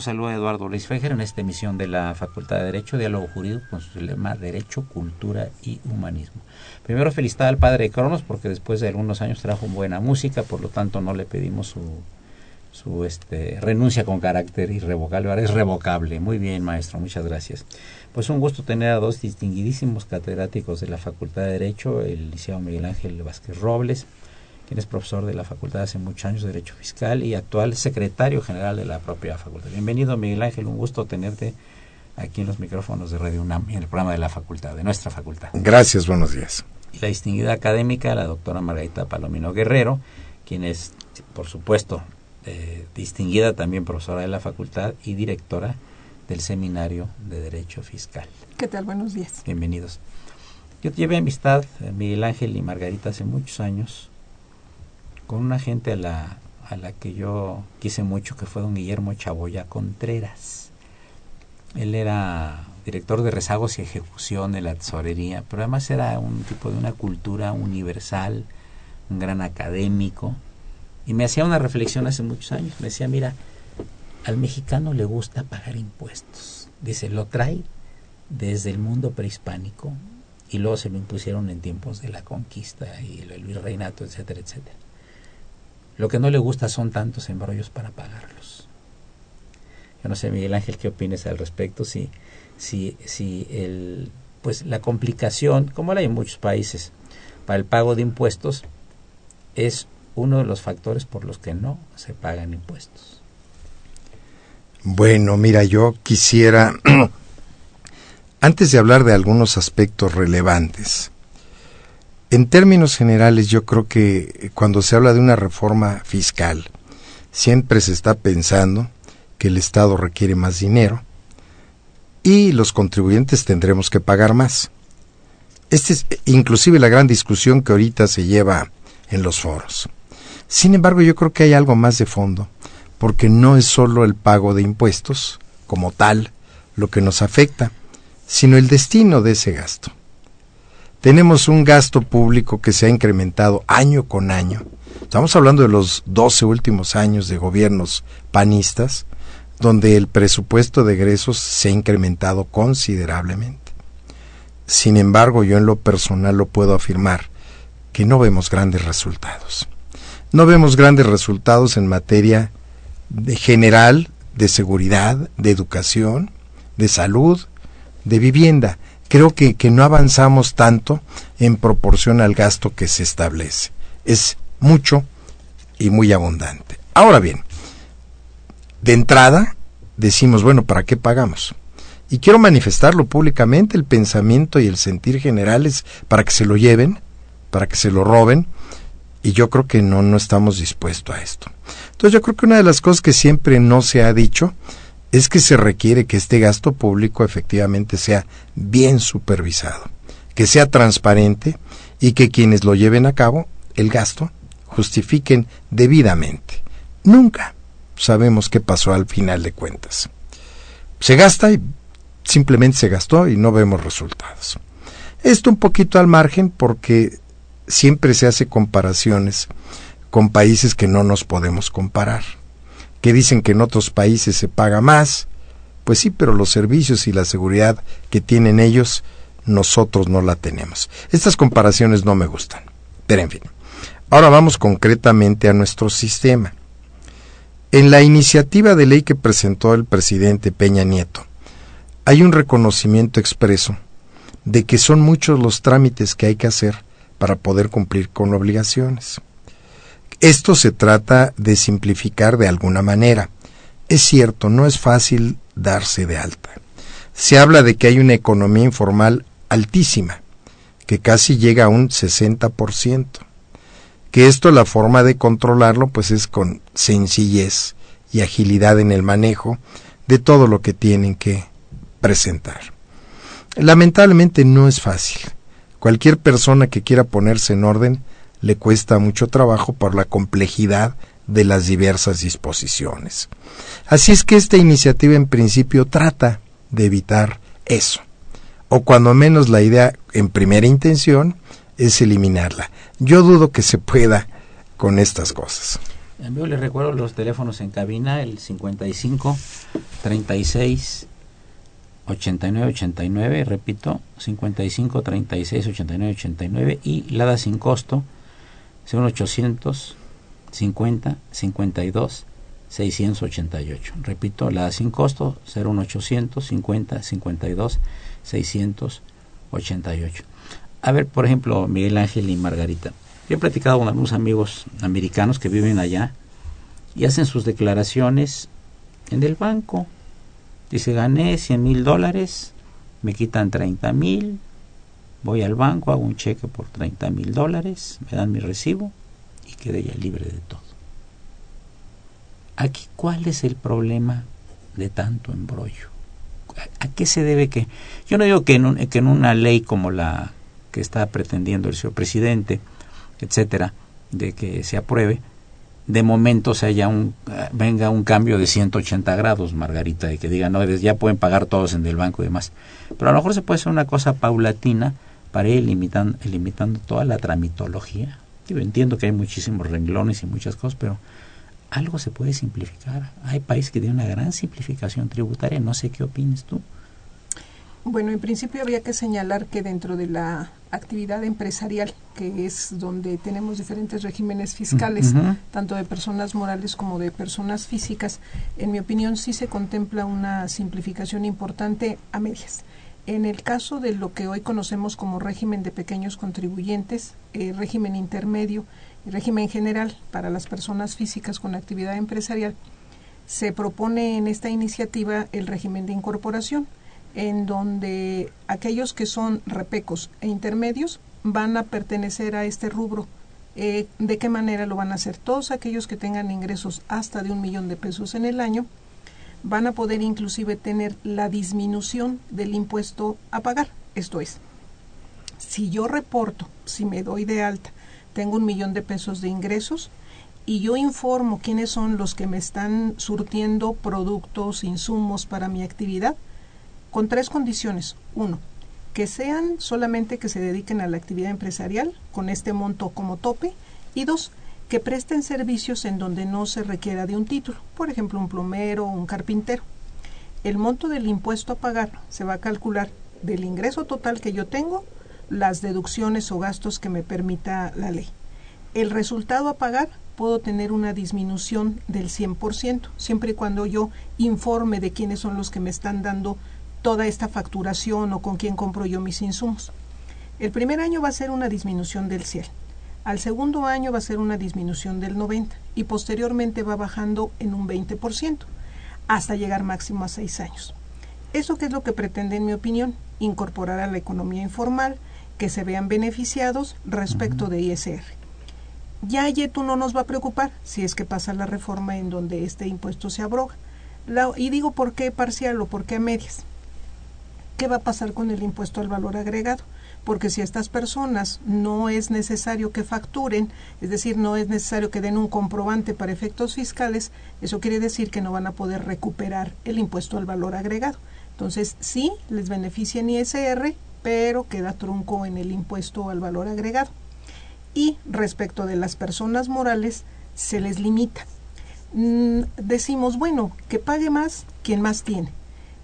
Los saluda Eduardo Luis Fejer en esta emisión de la Facultad de Derecho, Diálogo Jurídico con su lema Derecho, Cultura y Humanismo. Primero felicitar al padre Cronos porque después de algunos años trajo buena música, por lo tanto no le pedimos su, su este, renuncia con carácter irrevocable, ahora es revocable. Muy bien maestro, muchas gracias. Pues un gusto tener a dos distinguidísimos catedráticos de la Facultad de Derecho, el licenciado Miguel Ángel Vázquez Robles, quien es profesor de la facultad hace muchos años de Derecho Fiscal y actual secretario general de la propia facultad. Bienvenido, Miguel Ángel, un gusto tenerte aquí en los micrófonos de Radio UNAM, en el programa de la facultad, de nuestra facultad. Gracias, buenos días. Y la distinguida académica, la doctora Margarita Palomino Guerrero, quien es, por supuesto, eh, distinguida también profesora de la facultad y directora del Seminario de Derecho Fiscal. ¿Qué tal? Buenos días. Bienvenidos. Yo llevé amistad, eh, Miguel Ángel y Margarita, hace muchos años con una gente a la, que yo quise mucho, que fue don Guillermo Chaboya Contreras. Él era director de rezagos y ejecución de la tesorería, pero además era un tipo de una cultura universal, un gran académico, y me hacía una reflexión hace muchos años, me decía, mira, al mexicano le gusta pagar impuestos, dice, lo trae desde el mundo prehispánico y luego se lo impusieron en tiempos de la conquista y el virreinato, etcétera, etcétera. Lo que no le gusta son tantos embrollos para pagarlos. Yo no sé, Miguel Ángel, qué opinas al respecto, si, si, si el, pues la complicación, como la hay en muchos países, para el pago de impuestos, es uno de los factores por los que no se pagan impuestos. Bueno, mira, yo quisiera, antes de hablar de algunos aspectos relevantes, en términos generales, yo creo que cuando se habla de una reforma fiscal, siempre se está pensando que el Estado requiere más dinero y los contribuyentes tendremos que pagar más. Esta es inclusive la gran discusión que ahorita se lleva en los foros. Sin embargo, yo creo que hay algo más de fondo, porque no es solo el pago de impuestos como tal lo que nos afecta, sino el destino de ese gasto. Tenemos un gasto público que se ha incrementado año con año. Estamos hablando de los 12 últimos años de gobiernos panistas, donde el presupuesto de egresos se ha incrementado considerablemente. Sin embargo, yo en lo personal lo puedo afirmar, que no vemos grandes resultados. No vemos grandes resultados en materia de general, de seguridad, de educación, de salud, de vivienda creo que, que no avanzamos tanto en proporción al gasto que se establece. Es mucho y muy abundante. Ahora bien, de entrada decimos, bueno, ¿para qué pagamos? Y quiero manifestarlo públicamente, el pensamiento y el sentir generales para que se lo lleven, para que se lo roben, y yo creo que no, no estamos dispuestos a esto. Entonces yo creo que una de las cosas que siempre no se ha dicho es que se requiere que este gasto público efectivamente sea bien supervisado, que sea transparente y que quienes lo lleven a cabo, el gasto, justifiquen debidamente. Nunca sabemos qué pasó al final de cuentas. Se gasta y simplemente se gastó y no vemos resultados. Esto un poquito al margen porque siempre se hace comparaciones con países que no nos podemos comparar que dicen que en otros países se paga más. Pues sí, pero los servicios y la seguridad que tienen ellos, nosotros no la tenemos. Estas comparaciones no me gustan. Pero en fin. Ahora vamos concretamente a nuestro sistema. En la iniciativa de ley que presentó el presidente Peña Nieto, hay un reconocimiento expreso de que son muchos los trámites que hay que hacer para poder cumplir con obligaciones. Esto se trata de simplificar de alguna manera. Es cierto, no es fácil darse de alta. Se habla de que hay una economía informal altísima, que casi llega a un 60%. Que esto la forma de controlarlo pues es con sencillez y agilidad en el manejo de todo lo que tienen que presentar. Lamentablemente no es fácil. Cualquier persona que quiera ponerse en orden le cuesta mucho trabajo por la complejidad de las diversas disposiciones. Así es que esta iniciativa en principio trata de evitar eso, o cuando menos la idea en primera intención es eliminarla. Yo dudo que se pueda con estas cosas. Yo les recuerdo los teléfonos en cabina, el 55 36 8989, repito, 55 36 89 89 y LADA sin costo 0800 50 52 688. Repito, LADA sin costo 01800 50 52 688. A ver, por ejemplo, Miguel Ángel y Margarita. Yo he platicado con algunos amigos americanos que viven allá y hacen sus declaraciones en el banco Dice, gané 100 mil dólares, me quitan 30 mil, voy al banco, hago un cheque por 30 mil dólares, me dan mi recibo y quedé ya libre de todo. Aquí, ¿cuál es el problema de tanto embrollo? ¿A, qué se debe que.? Yo no digo que en, que en una ley como la que está pretendiendo el señor presidente, etcétera, de que se apruebe, de momento se haya un, venga un cambio de 180 grados, Margarita, de que digan, no, ya pueden pagar todos en el banco y demás. Pero a lo mejor se puede hacer una cosa paulatina para ir limitando, limitando toda la tramitología. Yo entiendo que hay muchísimos renglones y muchas cosas, pero algo se puede simplificar. Hay países que tienen una gran simplificación tributaria. No sé qué opinas tú. Bueno, en principio había que señalar que dentro de la actividad empresarial, que es donde tenemos diferentes regímenes fiscales, tanto de personas morales como de personas físicas, en mi opinión sí se contempla una simplificación importante a medias. En el caso de lo que hoy conocemos como régimen de pequeños contribuyentes, eh, régimen intermedio y régimen general para las personas físicas con actividad empresarial, se propone en esta iniciativa el régimen de incorporación en donde aquellos que son repecos e intermedios van a pertenecer a este rubro. Eh, ¿De qué manera lo van a hacer? Todos aquellos que tengan ingresos hasta de un millón de pesos en el año van a poder inclusive tener la disminución del impuesto a pagar. Esto es, si yo reporto, si me doy de alta, tengo un millón de pesos de ingresos y yo informo quiénes son los que me están surtiendo productos, insumos para mi actividad, con tres condiciones. Uno, que sean solamente que se dediquen a la actividad empresarial con este monto como tope. Y dos, que presten servicios en donde no se requiera de un título, por ejemplo, un plomero o un carpintero. El monto del impuesto a pagar se va a calcular del ingreso total que yo tengo, las deducciones o gastos que me permita la ley. El resultado a pagar puedo tener una disminución del 100%, siempre y cuando yo informe de quiénes son los que me están dando toda esta facturación o con quién compro yo mis insumos. El primer año va a ser una disminución del 100. Al segundo año va a ser una disminución del 90 y posteriormente va bajando en un 20% hasta llegar máximo a 6 años. ¿Eso qué es lo que pretende, en mi opinión? Incorporar a la economía informal, que se vean beneficiados respecto de ISR. Ya YETU no nos va a preocupar si es que pasa la reforma en donde este impuesto se abroga. y digo por qué parcial o por qué a medias. ¿qué va a pasar con el impuesto al valor agregado? Porque si a estas personas no es necesario que facturen, es decir, no es necesario que den un comprobante para efectos fiscales, eso quiere decir que no van a poder recuperar el impuesto al valor agregado. Entonces, sí, les beneficia en ISR, pero queda trunco en el impuesto al valor agregado. Y respecto de las personas morales, se les limita. Mm, decimos, bueno, que pague más quien más tiene.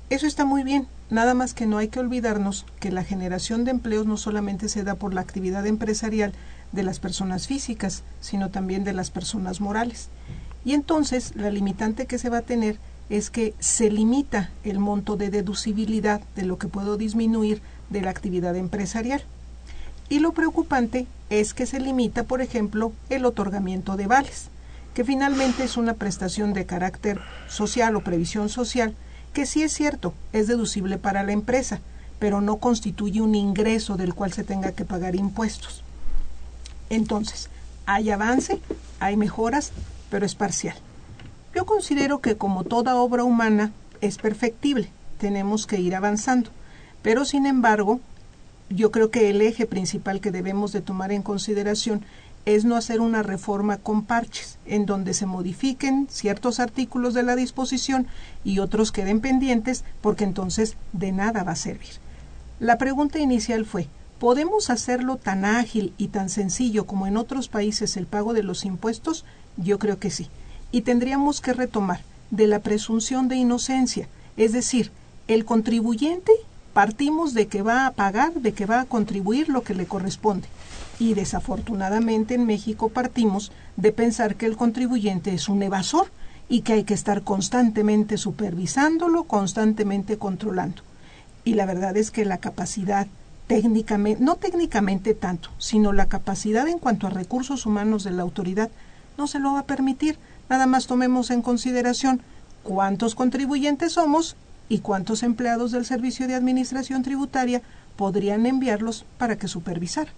Eso está muy bien, Nada más que no hay que olvidarnos que la generación de empleos no solamente se da por la actividad empresarial de las personas físicas, sino también de las personas morales. Y entonces la limitante que se va a tener es que se limita el monto de deducibilidad de lo que puedo disminuir de la actividad empresarial. Y lo preocupante es que se limita, por ejemplo, el otorgamiento de vales, que finalmente es una prestación de carácter social o previsión social, que sí es cierto, es deducible para la empresa, pero no constituye un ingreso del cual se tenga que pagar impuestos. Entonces, hay avance, hay mejoras, pero es parcial. Yo considero que como toda obra humana es perfectible, tenemos que ir avanzando, pero sin embargo, yo creo que el eje principal que debemos de tomar en consideración es no hacer una reforma con parches, en donde se modifiquen ciertos artículos de la disposición y otros queden pendientes, porque entonces de nada va a servir. La pregunta inicial fue, ¿podemos hacerlo tan ágil y tan sencillo como en otros países el pago de los impuestos? Yo creo que sí. Y tendríamos que retomar de la presunción de inocencia, es decir, el contribuyente partimos de que va a pagar, de que va a contribuir lo que le corresponde. Y desafortunadamente en México partimos de pensar que el contribuyente es un evasor y que hay que estar constantemente supervisándolo, constantemente controlando. Y la verdad es que la capacidad técnicamente, no técnicamente tanto, sino la capacidad en cuanto a recursos humanos de la autoridad no se lo va a permitir. Nada más tomemos en consideración cuántos contribuyentes somos y cuántos empleados del Servicio de Administración Tributaria podrían enviarlos para que supervisar.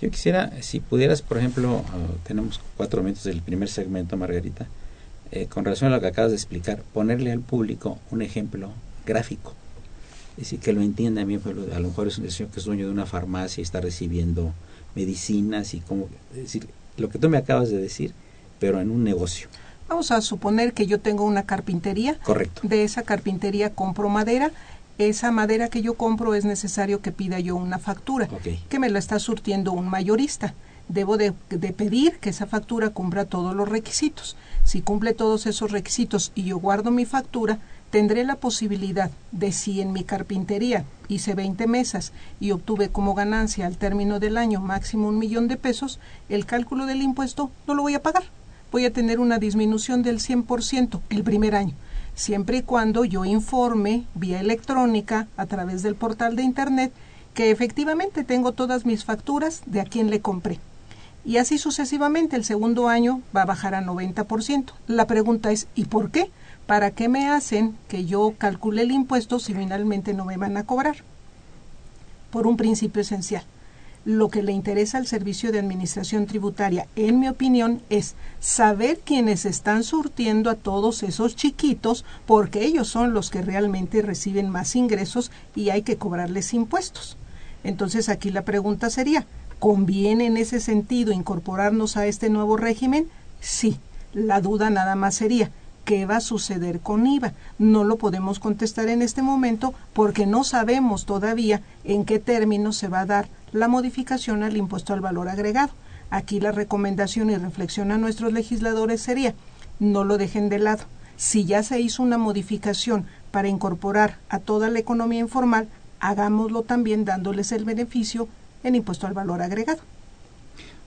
Yo quisiera, si pudieras, por ejemplo, ah, tenemos cuatro minutos del primer segmento, Margarita, eh, con relación a lo que acabas de explicar, ponerle al público un ejemplo gráfico. Es decir, que lo entienda bien, a lo mejor es un señor que es dueño de una farmacia y está recibiendo medicinas y como, es decir, lo que tú me acabas de decir, pero en un negocio. Vamos a suponer que yo tengo una carpintería. Correcto. De esa carpintería compro madera. Esa madera que yo compro es necesario que pida yo una factura, que me la está surtiendo un mayorista. Debo de, de, pedir que esa factura cumpla todos los requisitos. Si cumple todos esos requisitos y yo guardo mi factura, tendré la posibilidad de si en mi carpintería hice 20 mesas y obtuve como ganancia al término del año máximo un millón de pesos, el cálculo del impuesto no lo voy a pagar voy a tener una disminución del 100% el primer año, siempre y cuando yo informe vía electrónica a través del portal de Internet que efectivamente tengo todas mis facturas de a quién le compré. Y así sucesivamente, el segundo año va a bajar a 90%. La pregunta es, ¿y por qué? ¿Para qué me hacen que yo calcule el impuesto si finalmente no me van a cobrar? Por un principio esencial lo que le interesa al Servicio de Administración Tributaria, en mi opinión, es saber quiénes están surtiendo a todos esos chiquitos, porque ellos son los que realmente reciben más ingresos y hay que cobrarles impuestos. Entonces aquí la pregunta sería, ¿conviene en ese sentido incorporarnos a este nuevo régimen? Sí. La duda nada más sería, ¿qué va a suceder con IVA? No lo podemos contestar en este momento porque no sabemos todavía en qué términos se va a dar la modificación al impuesto al valor agregado. Aquí la recomendación y reflexión a nuestros legisladores sería no lo dejen de lado. Si ya se hizo una modificación para incorporar a toda la economía informal, hagámoslo también dándoles el beneficio en impuesto al valor agregado.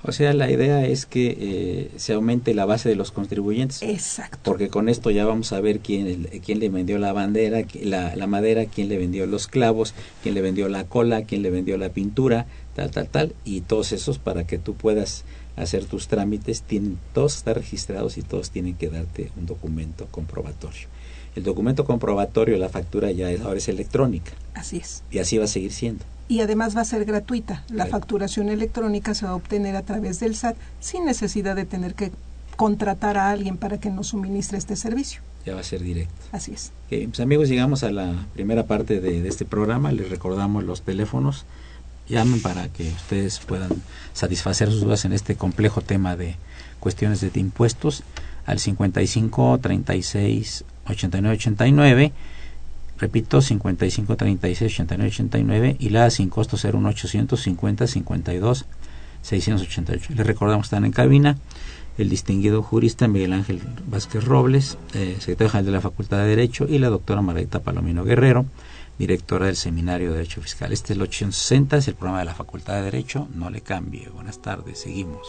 O sea, la idea es que eh, se aumente la base de los contribuyentes. Exacto. Porque con esto ya vamos a ver quién, quién le vendió la bandera, la, la madera, quién le vendió los clavos, quién le vendió la cola, quién le vendió la pintura, tal, tal, tal. Y todos esos para que tú puedas hacer tus trámites, tienen, todos están registrados y todos tienen que darte un documento comprobatorio. El documento comprobatorio, la factura ya es, ahora es electrónica. Así es. Y así va a seguir siendo y además va a ser gratuita. La facturación electrónica se va a obtener a través del SAT sin necesidad de tener que contratar a alguien para que nos suministre este servicio. Ya va a ser directo. Así es. Okay, pues amigos, llegamos a la primera parte de, de este programa. Les recordamos los teléfonos. Llamen para que ustedes puedan satisfacer sus dudas en este complejo tema de cuestiones de impuestos al 55 36 89 89 Repito, 55 36 89 89 y la sin costo 01850 52 688. Les recordamos que están en cabina el distinguido jurista Miguel Ángel Vázquez Robles, eh, secretario general de la Facultad de Derecho, y la doctora Margarita Palomino Guerrero, directora del Seminario de Derecho Fiscal. Este es el 860, es el programa de la Facultad de Derecho. No le cambie. Buenas tardes, seguimos.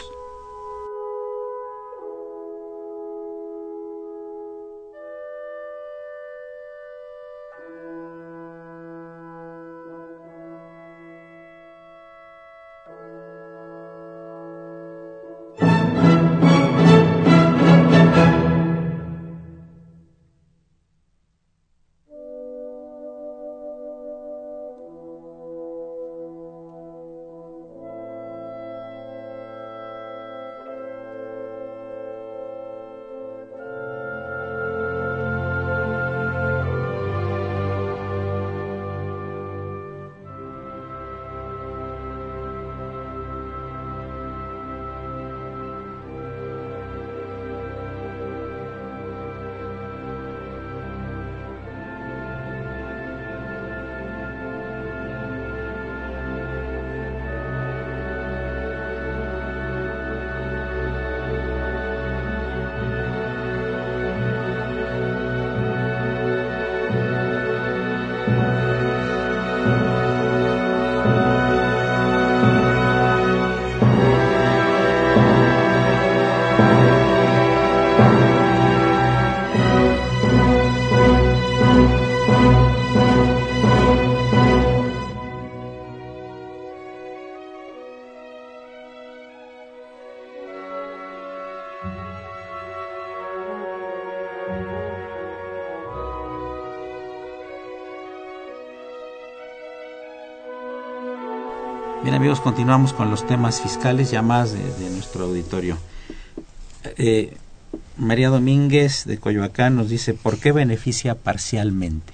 Bien amigos, continuamos con los temas fiscales ya más de, nuestro auditorio. Eh, María Domínguez de Coyoacán nos dice, ¿por qué beneficia parcialmente?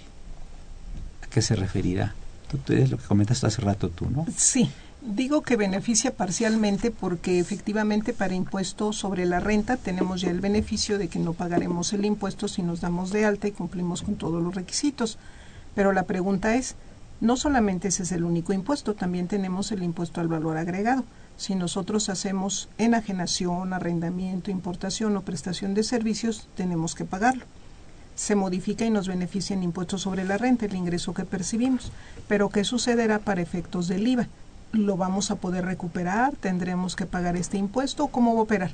¿A qué se referirá? Tú, es lo que comentaste hace rato tú, ¿no? Sí, digo que beneficia parcialmente porque efectivamente para impuesto sobre la renta tenemos ya el beneficio de que no pagaremos el impuesto si nos damos de alta y cumplimos con todos los requisitos. Pero la pregunta es, no solamente ese es el único impuesto, también tenemos el impuesto al valor agregado. Si nosotros hacemos enajenación, arrendamiento, importación o prestación de servicios, tenemos que pagarlo. Se modifica y nos beneficia en impuestos sobre la renta, el ingreso que percibimos. Pero ¿qué sucederá para efectos del IVA? ¿Lo vamos a poder recuperar? ¿Tendremos que pagar este impuesto? ¿Cómo va a operar?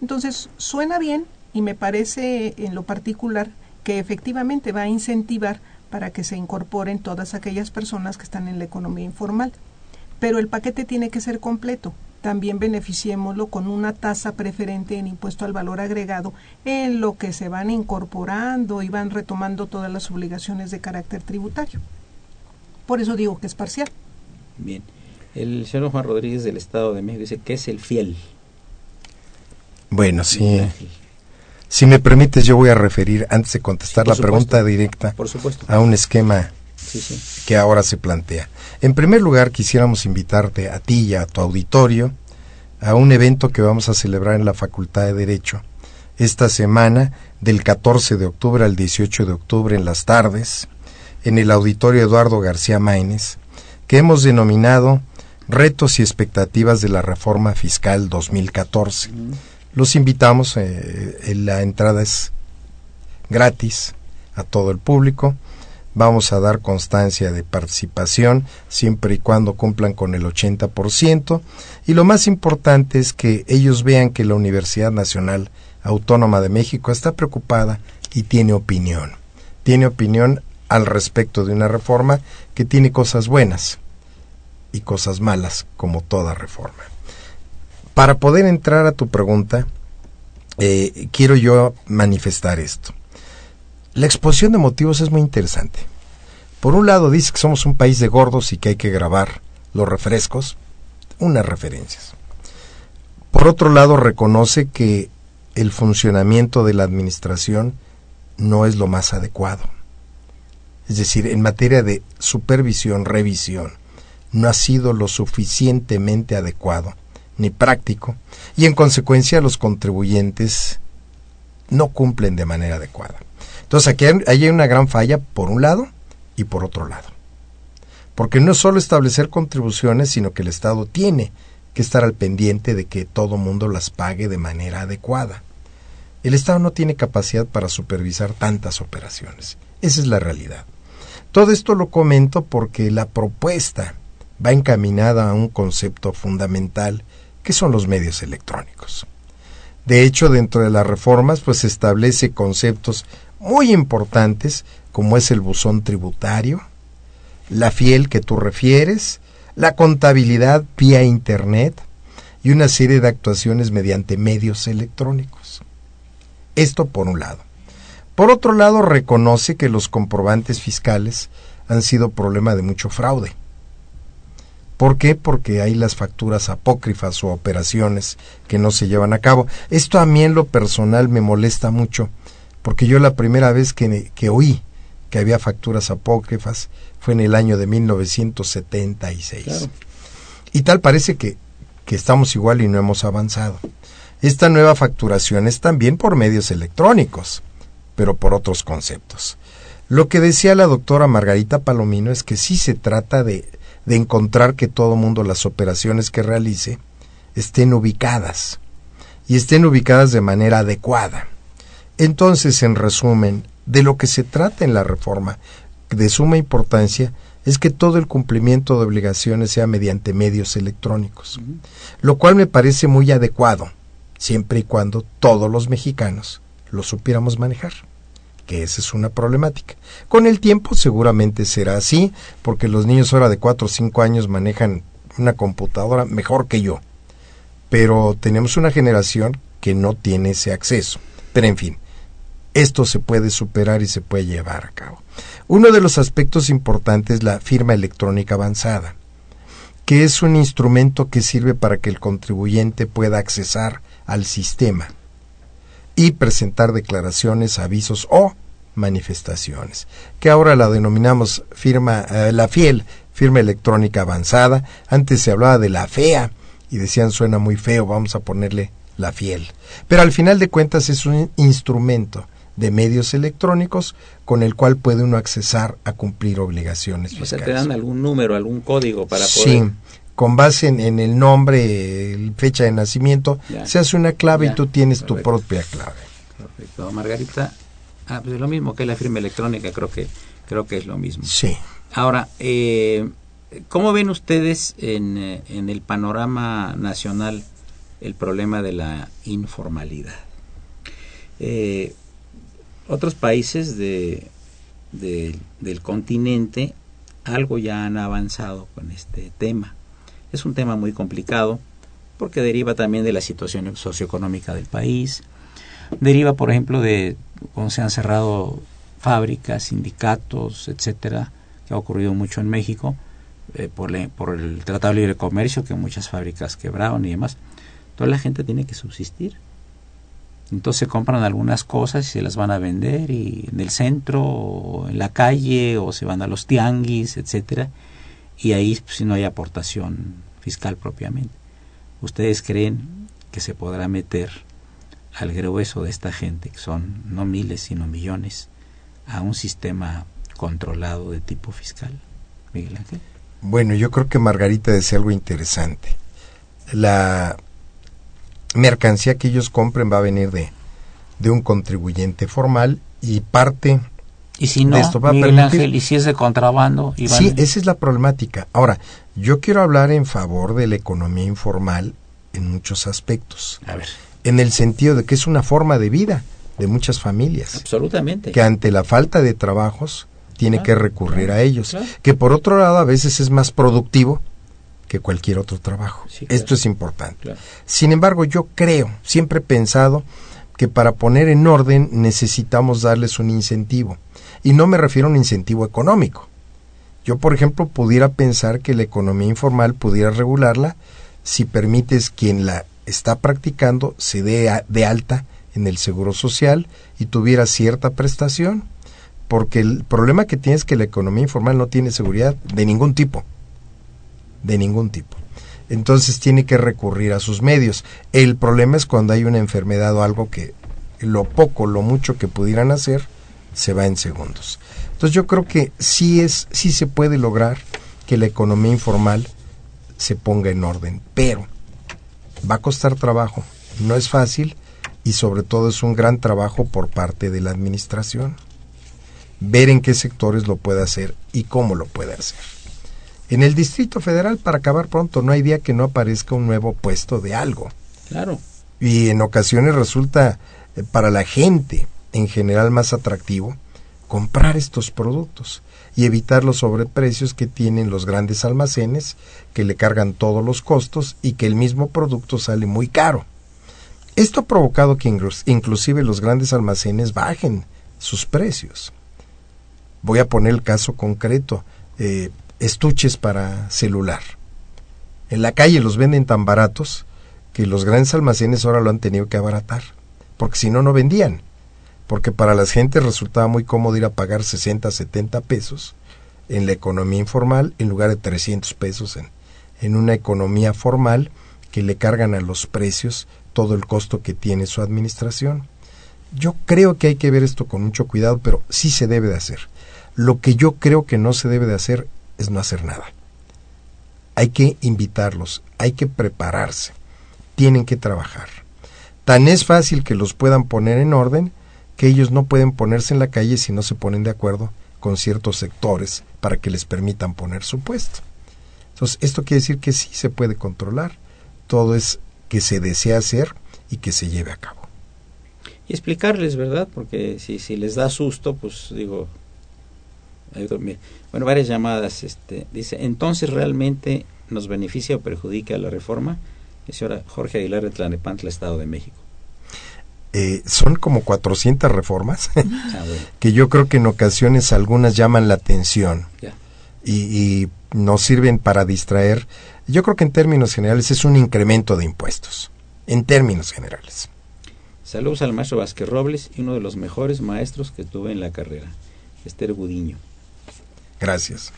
Entonces, suena bien y me parece en lo particular que efectivamente va a incentivar para que se incorporen todas aquellas personas que están en la economía informal. Pero el paquete tiene que ser completo. También beneficiémoslo con una tasa preferente en impuesto al valor agregado en lo que se van incorporando y van retomando todas las obligaciones de carácter tributario. Por eso digo que es parcial. Bien. El señor Juan Rodríguez del Estado de México dice que es el fiel. Bueno, sí. Si me permites, yo voy a referir, antes de contestar la pregunta directa, a un esquema que ahora se plantea. En primer lugar, quisiéramos invitarte a ti y a tu auditorio a un evento que vamos a celebrar en la Facultad de Derecho esta semana, del 14 de octubre al 18 de octubre en las tardes, en el Auditorio Eduardo García Maínez, que hemos denominado Retos y expectativas de la Reforma Fiscal 2014. Los invitamos, eh, la entrada es gratis a todo el público. Vamos a dar constancia de participación siempre y cuando cumplan con el 80%. Y lo más importante es que ellos vean que la Universidad Nacional Autónoma de México está preocupada y tiene opinión. Tiene opinión al respecto de una reforma que tiene cosas buenas y cosas malas, como toda reforma para poder entrar a tu pregunta, eh, quiero yo manifestar esto. La exposición de motivos es muy interesante. Por un lado dice que somos un país de gordos y que hay que grabar los refrescos, unas referencias. Por otro lado reconoce que el funcionamiento de la administración no es lo más adecuado. Es decir, en materia de supervisión, revisión, no ha sido lo suficientemente adecuado ni práctico, y en consecuencia los contribuyentes no cumplen de manera adecuada. Entonces aquí hay, una gran falla por un lado y por otro lado. Porque no es solo establecer contribuciones, sino que el Estado tiene que estar al pendiente de que todo mundo las pague de manera adecuada. El Estado no tiene capacidad para supervisar tantas operaciones. Esa es la realidad. Todo esto lo comento porque la propuesta va encaminada a un concepto fundamental ¿Qué son los medios electrónicos? De hecho, dentro de las reformas, pues se establece conceptos muy importantes como es el buzón tributario, la fiel que tú refieres, la contabilidad vía Internet y una serie de actuaciones mediante medios electrónicos. Esto por un lado. Por otro lado, reconoce que los comprobantes fiscales han sido problema de mucho fraude. ¿Por qué? Porque hay las facturas apócrifas o operaciones que no se llevan a cabo. Esto a mí en lo personal me molesta mucho, porque yo la primera vez que, que oí que había facturas apócrifas fue en el año de 1976. Y tal parece que, que estamos igual y no hemos avanzado. Esta nueva facturación es también por medios electrónicos, pero por otros conceptos. Lo que decía la doctora Margarita Palomino es que sí se trata de de encontrar que todo mundo las operaciones que realice estén ubicadas y estén ubicadas de manera adecuada. Entonces, en resumen, de lo que se trata en la reforma de suma importancia es que todo el cumplimiento de obligaciones sea mediante medios electrónicos, lo cual me parece muy adecuado, siempre y cuando todos los mexicanos lo supiéramos manejar esa es una problemática. Con el tiempo seguramente será así, porque los niños ahora de 4 o 5 años manejan una computadora mejor que yo. Pero tenemos una generación que no tiene ese acceso. Pero en fin, esto se puede superar y se puede llevar a cabo. Uno de los aspectos importantes es la firma electrónica avanzada, que es un instrumento que sirve para que el contribuyente pueda accesar al sistema y presentar declaraciones, avisos o manifestaciones, que ahora la denominamos firma, eh, la FIEL, firma electrónica avanzada. Antes se hablaba de la FEA y decían suena muy feo, vamos a ponerle la FIEL. Pero al final de cuentas es un instrumento de medios electrónicos con el cual puede uno accesar a cumplir obligaciones fiscales. O sea, te dan algún número, algún código para poder... Sí, con base en, el nombre, fecha de nacimiento, se hace una clave y tú tienes tu propia clave. Perfecto. Margarita, ah, pues lo mismo que la firma electrónica, creo que, creo que es lo mismo. Sí. Ahora, eh, ¿cómo ven ustedes en, eh, en el panorama nacional el problema de la informalidad? Eh, otros países de, del continente algo ya han avanzado con este tema. Es un tema muy complicado porque deriva también de la situación socioeconómica del país, deriva, por ejemplo, de cómo se han cerrado fábricas, sindicatos, etcétera, que ha ocurrido mucho en México eh, por, el Tratado de Libre Comercio, que muchas fábricas quebraron y demás. Toda la gente tiene que subsistir. Entonces compran algunas cosas y se las van a vender y en el centro o en la calle o se van a los tianguis, etcétera, y ahí pues, no hay aportación fiscal propiamente. ¿Ustedes creen que se podrá meter al grueso de esta gente, que son no miles sino millones, a un sistema controlado de tipo fiscal? Miguel Ángel. Bueno, yo creo que Margarita decía algo interesante. La mercancía que ellos compren va a venir de, de un contribuyente formal y parte y si no, esto va a permitir... y si es de contrabando. Sí, esa es la problemática. Ahora, yo quiero hablar en favor de la economía informal en muchos aspectos. A ver. En el sentido de que es una forma de vida de muchas familias. Absolutamente. Que ante la falta de trabajos tiene que recurrir a ellos. Que por otro lado a veces es más productivo que cualquier otro trabajo. Esto es importante. Sin embargo, yo creo, siempre he pensado que para poner en orden necesitamos darles un incentivo. Y no me refiero a un incentivo económico. Yo, por ejemplo, pudiera pensar que la economía informal pudiera regularla si permites quien la está practicando se dé de alta en el seguro social y tuviera cierta prestación, porque el problema que tiene es que la economía informal no tiene seguridad de ningún tipo de ningún tipo. Entonces tiene que recurrir a sus medios. El problema es cuando hay una enfermedad o algo que lo poco, lo mucho que pudieran hacer, se va en segundos. Entonces yo creo que sí es, sí se puede lograr que la economía informal se ponga en orden, pero va a costar trabajo, no es fácil y sobre todo es un gran trabajo por parte de la administración. Ver en qué sectores lo puede hacer y cómo lo puede hacer. En el Distrito Federal, para acabar pronto, no hay día que no aparezca un nuevo puesto de algo. Claro. Y en ocasiones resulta eh, para la gente en general más atractivo comprar estos productos y evitar los sobreprecios que tienen los grandes almacenes que le cargan todos los costos y que el mismo producto sale muy caro. Esto ha provocado que inclusive los grandes almacenes bajen sus precios. Voy a poner el caso concreto. Eh, estuches para celular. En la calle los venden tan baratos que los grandes almacenes ahora lo han tenido que abaratar, porque si no, no vendían. Porque para las gentes resultaba muy cómodo ir a pagar 60, 70 pesos en la economía informal en lugar de 300 pesos en, en una economía formal que le cargan a los precios todo el costo que tiene su administración. Yo creo que hay que ver esto con mucho cuidado, pero sí se debe de hacer. Lo que yo creo que no se debe de hacer es no hacer nada. Hay que invitarlos, hay que prepararse, tienen que trabajar. Tan es fácil que los puedan poner en orden que ellos no pueden ponerse en la calle si no se ponen de acuerdo con ciertos sectores para que les permitan poner su puesto. Entonces, esto quiere decir que sí se puede controlar, todo es que se desea hacer y que se lleve a cabo. Y explicarles, ¿verdad? Porque si, si les da susto, pues digo, bueno, varias llamadas. Este, dice, entonces realmente nos beneficia o perjudica la reforma. señora Jorge Aguilar de Tlanepantla, Estado de México. Eh, son como 400 reformas ah, que yo creo que en ocasiones algunas llaman la atención y, nos sirven para distraer. Yo creo que en términos generales es un incremento de impuestos, en términos generales. Saludos al maestro Vázquez Robles y uno de los mejores maestros que tuve en la carrera, Esther Gudiño. Gracias.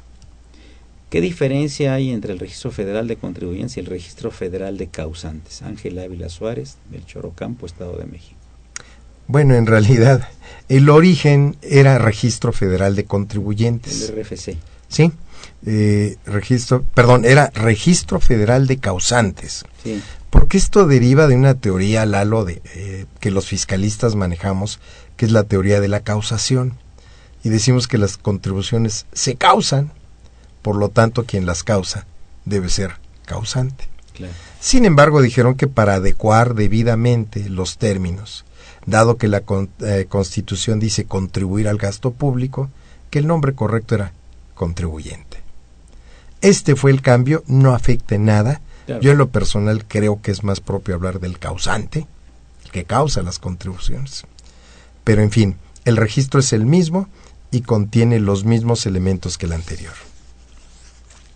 ¿Qué diferencia hay entre el Registro Federal de Contribuyentes y el Registro Federal de Causantes? Ángel Ávila Suárez, del Chorocampo, Estado de México. Bueno, en realidad, el origen era Registro Federal de Contribuyentes. El RFC. Sí, eh, registro, perdón, era Registro Federal de Causantes. Sí. Porque esto deriva de una teoría, Lalo, de, eh, que los fiscalistas manejamos, que es la teoría de la causación. Y decimos que las contribuciones se causan, por lo tanto, quien las causa debe ser causante. Claro. Sin embargo, dijeron que para adecuar debidamente los términos, dado que la eh, Constitución dice contribuir al gasto público, que el nombre correcto era contribuyente. Este fue el cambio, no afecta en nada. Claro. Yo en lo personal creo que es más propio hablar del causante, el que causa las contribuciones. Pero en fin, el registro es el mismo y contiene los mismos elementos que el anterior.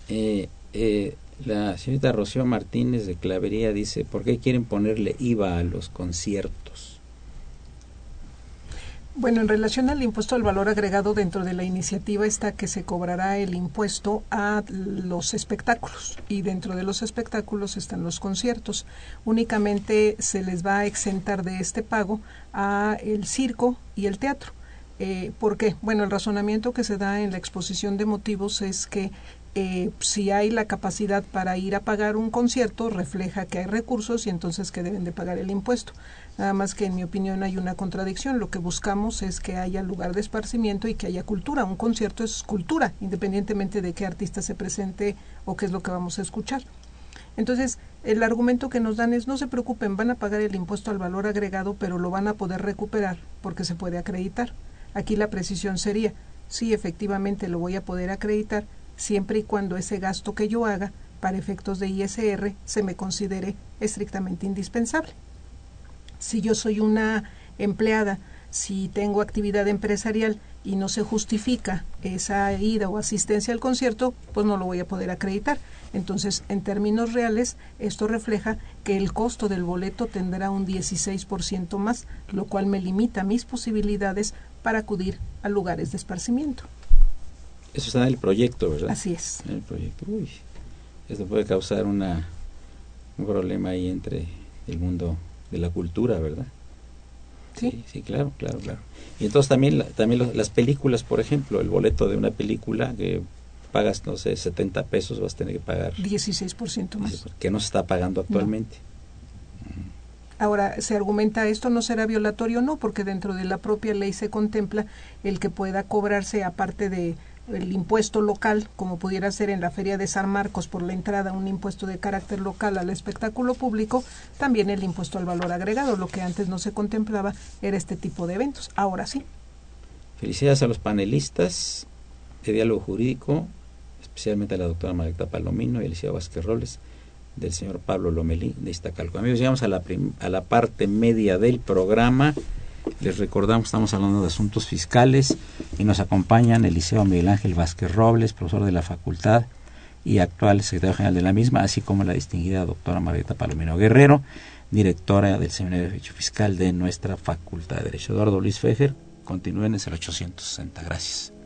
Eh, eh, la señorita Rocío Martínez de Clavería dice, ¿por qué quieren ponerle IVA a los conciertos? Bueno, en relación al impuesto al valor agregado, dentro de la iniciativa está que se cobrará el impuesto a los espectáculos y dentro de los espectáculos están los conciertos. Únicamente se les va a exentar de este pago a el circo y el teatro. Eh, ¿Por qué? Bueno, el razonamiento que se da en la exposición de motivos es que eh, si hay la capacidad para ir a pagar un concierto, refleja que hay recursos y entonces que deben de pagar el impuesto. Nada más que en mi opinión hay una contradicción. Lo que buscamos es que haya lugar de esparcimiento y que haya cultura. Un concierto es cultura, independientemente de qué artista se presente o qué es lo que vamos a escuchar. Entonces, el argumento que nos dan es no se preocupen, van a pagar el impuesto al valor agregado, pero lo van a poder recuperar porque se puede acreditar. Aquí la precisión sería, sí, efectivamente lo voy a poder acreditar, siempre y cuando ese gasto que yo haga para efectos de ISR se me considere estrictamente indispensable. Si yo soy una empleada, si tengo actividad empresarial y no se justifica esa ida o asistencia al concierto, pues no lo voy a poder acreditar. Entonces, en términos reales, esto refleja que el costo del boleto tendrá un 16% más, lo cual me limita mis posibilidades para acudir a lugares de esparcimiento. Eso está en el proyecto, ¿verdad? Así es. En el proyecto. Uy, esto puede causar una, un problema ahí entre el mundo de la cultura, ¿verdad? Sí. sí, claro, claro, claro. Y entonces también, también los- las películas, por ejemplo, el boleto de una película que pagas, no sé, 70 pesos, vas a tener que pagar, 16% más. que no se está pagando actualmente. Ahora, se argumenta esto no será violatorio, no, porque dentro de la propia ley se contempla el que pueda cobrarse, aparte de el impuesto local, como pudiera ser en la Feria de San Marcos por la entrada, un impuesto de carácter local al espectáculo público, también el impuesto al valor agregado. Lo que antes no se contemplaba era este tipo de eventos. Ahora sí. Felicidades a los panelistas de diálogo jurídico, especialmente a la doctora Margarita Palomino y Alicia Vázquez Robles, del señor Pablo Lomelí de Iztacalco. Amigos, llegamos a la, a la parte media del programa. Les recordamos, estamos hablando de asuntos fiscales y nos acompañan Eliseo Miguel Ángel Vázquez Robles, profesor de la facultad y actual secretario general de la misma, así como la distinguida doctora Margarita Palomino Guerrero, directora del Seminario de Derecho Fiscal de nuestra Facultad de Derecho. Eduardo Luis Fejer, continúen en el 860. Gracias.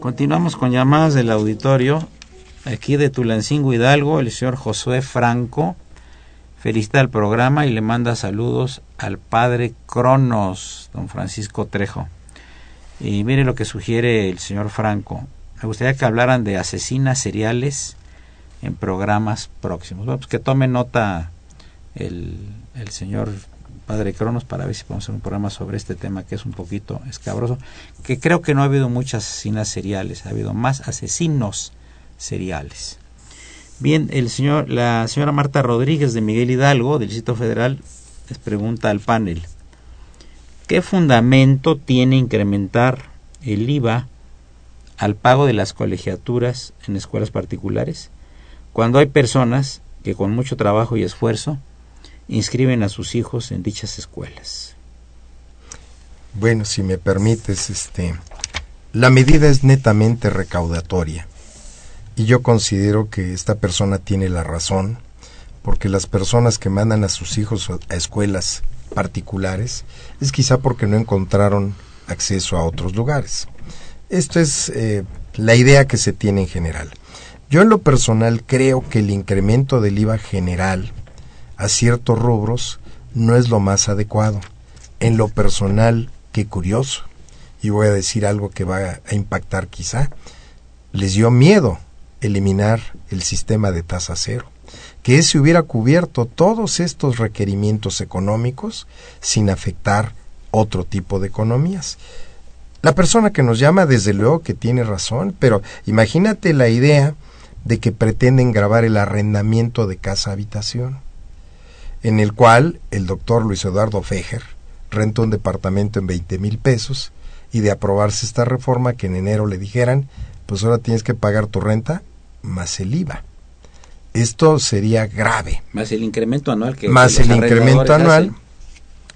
Continuamos con llamadas del auditorio. Aquí de Tulancingo Hidalgo, el señor Josué Franco felicita el programa y le manda saludos al padre Cronos, don Francisco Trejo. Y mire lo que sugiere el señor Franco. Me gustaría que hablaran de asesinas seriales en programas próximos. Bueno, pues que tome nota el, el señor Padre Cronos para ver si podemos hacer un programa sobre este tema que es un poquito escabroso, que creo que no ha habido muchas asesinas seriales, ha habido más asesinos seriales. Bien, el señor, la señora Marta Rodríguez de Miguel Hidalgo, del Distrito Federal, les pregunta al panel, ¿qué fundamento tiene incrementar el IVA al pago de las colegiaturas en escuelas particulares cuando hay personas que con mucho trabajo y esfuerzo inscriben a sus hijos en dichas escuelas. Bueno, si me permites, este, la medida es netamente recaudatoria y yo considero que esta persona tiene la razón porque las personas que mandan a sus hijos a escuelas particulares es quizá porque no encontraron acceso a otros lugares. Esto es eh, la idea que se tiene en general. Yo en lo personal creo que el incremento del IVA general a ciertos rubros no es lo más adecuado. En lo personal, qué curioso, y voy a decir algo que va a impactar quizá, les dio miedo eliminar el sistema de tasa cero, que ese hubiera cubierto todos estos requerimientos económicos sin afectar otro tipo de economías. La persona que nos llama, desde luego que tiene razón, pero imagínate la idea de que pretenden grabar el arrendamiento de casa habitación en el cual el doctor Luis Eduardo Fejer rentó un departamento en 20 mil pesos y de aprobarse esta reforma que en enero le dijeran, pues ahora tienes que pagar tu renta más el IVA. Esto sería grave. Más el incremento anual que más el incremento anual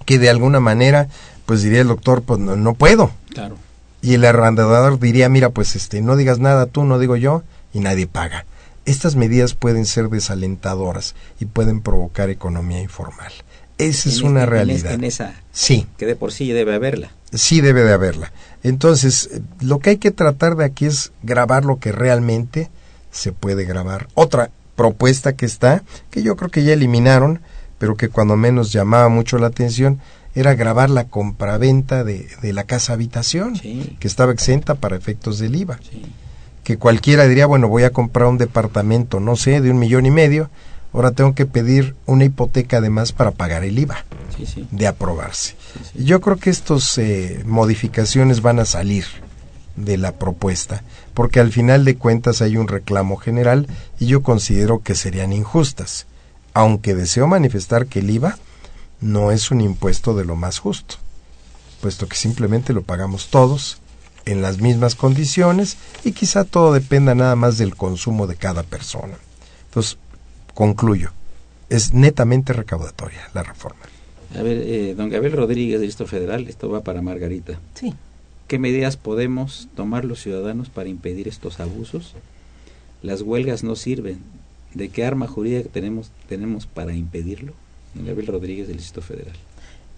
que de alguna manera pues diría el doctor pues no, no puedo. Claro. Y el arrendador diría, mira, pues este no digas nada tú, no digo yo y nadie paga. Estas medidas pueden ser desalentadoras y pueden provocar economía informal. Esa es una realidad. En esa, sí. Que de por sí debe haberla. Sí debe de haberla. Entonces, lo que hay que tratar de aquí es grabar lo que realmente se puede grabar. Otra propuesta que está, que yo creo que ya eliminaron, pero que cuando menos llamaba mucho la atención, era grabar la compraventa de, de la casa habitación, que estaba exenta para efectos del IVA. Sí que cualquiera diría, bueno, voy a comprar un departamento, no sé, de un millón y medio, ahora tengo que pedir una hipoteca además para pagar el IVA de aprobarse. Yo creo que estas eh, modificaciones van a salir de la propuesta, porque al final de cuentas hay un reclamo general y yo considero que serían injustas, aunque deseo manifestar que el IVA no es un impuesto de lo más justo, puesto que simplemente lo pagamos todos en las mismas condiciones y quizá todo dependa nada más del consumo de cada persona. Entonces, concluyo, es netamente recaudatoria la reforma. A ver, eh, don Gabriel Rodríguez, del Distrito Federal, esto va para Margarita. Sí. ¿Qué medidas podemos tomar los ciudadanos para impedir estos abusos? Las huelgas no sirven. ¿De qué arma jurídica tenemos, tenemos para impedirlo? Don Gabriel Rodríguez, del Distrito Federal.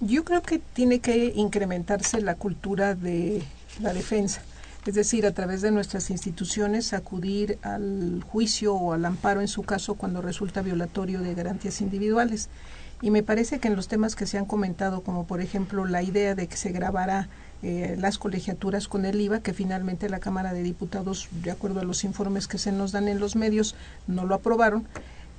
Yo creo que tiene que incrementarse la cultura de la defensa, es decir, a través de nuestras instituciones acudir al juicio o al amparo en su caso cuando resulta violatorio de garantías individuales. Y me parece que en los temas que se han comentado, como por ejemplo la idea de que se grabara eh, las colegiaturas con el IVA, que finalmente la Cámara de Diputados, de acuerdo a los informes que se nos dan en los medios, no lo aprobaron,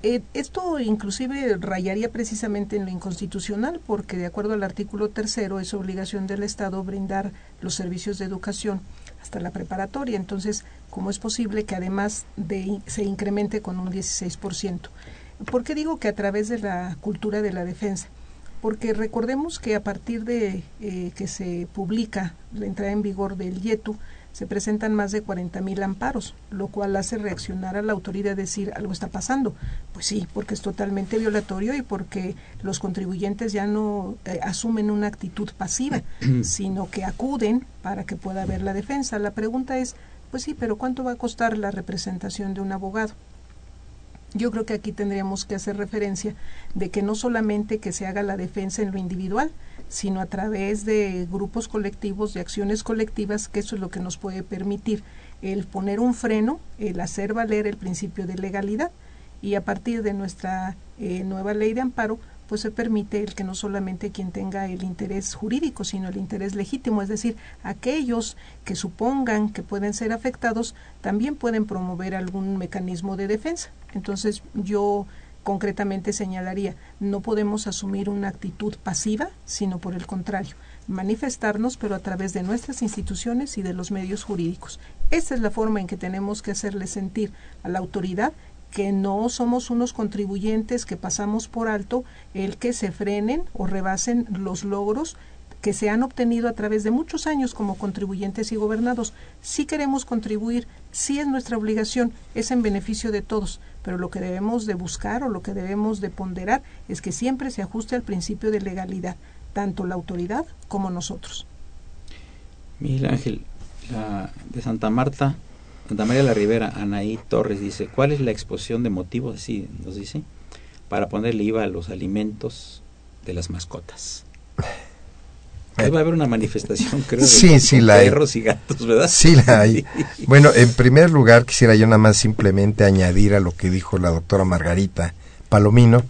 eh, esto inclusive rayaría precisamente en lo inconstitucional porque de acuerdo al artículo tercero es obligación del Estado brindar los servicios de educación hasta la preparatoria. Entonces, ¿cómo es posible que además de, se incremente con un 16%? ¿Por qué digo que a través de la cultura de la defensa? Porque recordemos que a partir de eh, que se publica la entrada en vigor del YETU, se presentan más de 40 mil amparos, lo cual hace reaccionar a la autoridad a decir algo está pasando. Pues sí, porque es totalmente violatorio y porque los contribuyentes ya no eh, asumen una actitud pasiva, sino que acuden para que pueda haber la defensa. La pregunta es, pues sí, pero ¿cuánto va a costar la representación de un abogado? Yo creo que aquí tendríamos que hacer referencia de que no solamente que se haga la defensa en lo individual, sino a través de grupos colectivos, de acciones colectivas, que eso es lo que nos puede permitir el poner un freno, el hacer valer el principio de legalidad. Y a partir de nuestra eh, nueva ley de amparo pues se permite el que no solamente quien tenga el interés jurídico, sino el interés legítimo, es decir, aquellos que supongan que pueden ser afectados también pueden promover algún mecanismo de defensa. Entonces, yo concretamente señalaría, no podemos asumir una actitud pasiva, sino por el contrario, manifestarnos, pero a través de nuestras instituciones y de los medios jurídicos. Esta es la forma en que tenemos que hacerle sentir a la autoridad que no somos unos contribuyentes que pasamos por alto el que se frenen o rebasen los logros que se han obtenido a través de muchos años como contribuyentes y gobernados. Si queremos contribuir, sí es nuestra obligación, es en beneficio de todos, pero lo que debemos de buscar o lo que debemos de ponderar es que siempre se ajuste al principio de legalidad, tanto la autoridad como nosotros. Miguel Ángel, de Santa Marta Santa María la Rivera, Anaí Torres dice, ¿cuál es la exposición de motivos, así nos dice, para ponerle IVA a los alimentos de las mascotas? Ahí va a haber una manifestación, creo, de sí, sí, la perros y gatos, ¿verdad? Sí, la hay. Bueno, en primer lugar, quisiera yo nada más simplemente añadir a lo que dijo la doctora Margarita Palomino,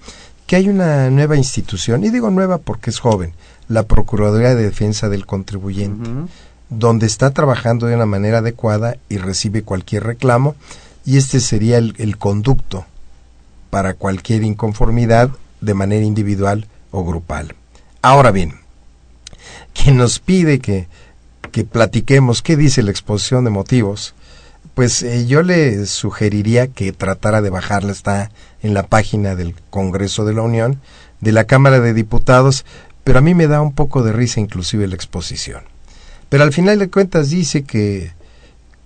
que hay una nueva institución, y digo nueva porque es joven, la Procuraduría de Defensa del Contribuyente donde está trabajando de una manera adecuada y recibe cualquier reclamo y este sería el, conducto para cualquier inconformidad de manera individual o grupal. Ahora bien, quien nos pide que, que platiquemos qué dice la exposición de motivos, pues eh, yo le sugeriría que tratara de bajarla, está en la página del Congreso de la Unión, de la Cámara de Diputados, pero a mí me da un poco de risa inclusive la exposición. Pero al final de cuentas dice que,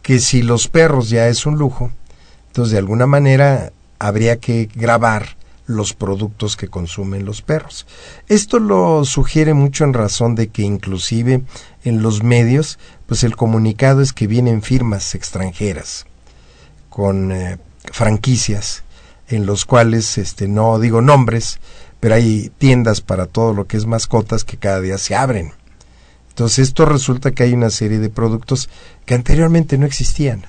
que si los perros ya es un lujo, entonces de alguna manera habría que grabar los productos que consumen los perros. Esto lo sugiere mucho en razón de que inclusive en los medios, pues el comunicado es que vienen firmas extranjeras con eh, franquicias en los cuales este no digo nombres, pero hay tiendas para todo lo que es mascotas que cada día se abren. Entonces esto resulta que hay una serie de productos que anteriormente no existían.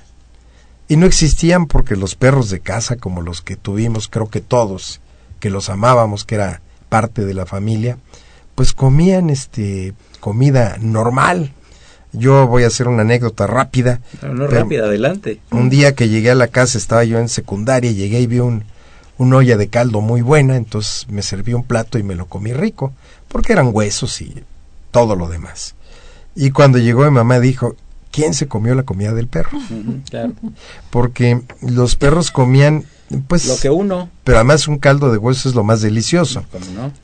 Y no existían porque los perros de casa, como los que tuvimos, creo que todos, que los amábamos, que era parte de la familia, pues comían este comida normal. Yo voy a hacer una anécdota rápida. no rápida, adelante. Un día que llegué a la casa, estaba yo en secundaria, llegué y vi un, una olla de caldo muy buena, entonces me serví un plato y me lo comí rico, porque eran huesos y todo lo demás. Y cuando llegó mi mamá dijo, ¿quién se comió la comida del perro? Porque los perros comían pues lo que uno. pero además un caldo de hueso es lo más delicioso.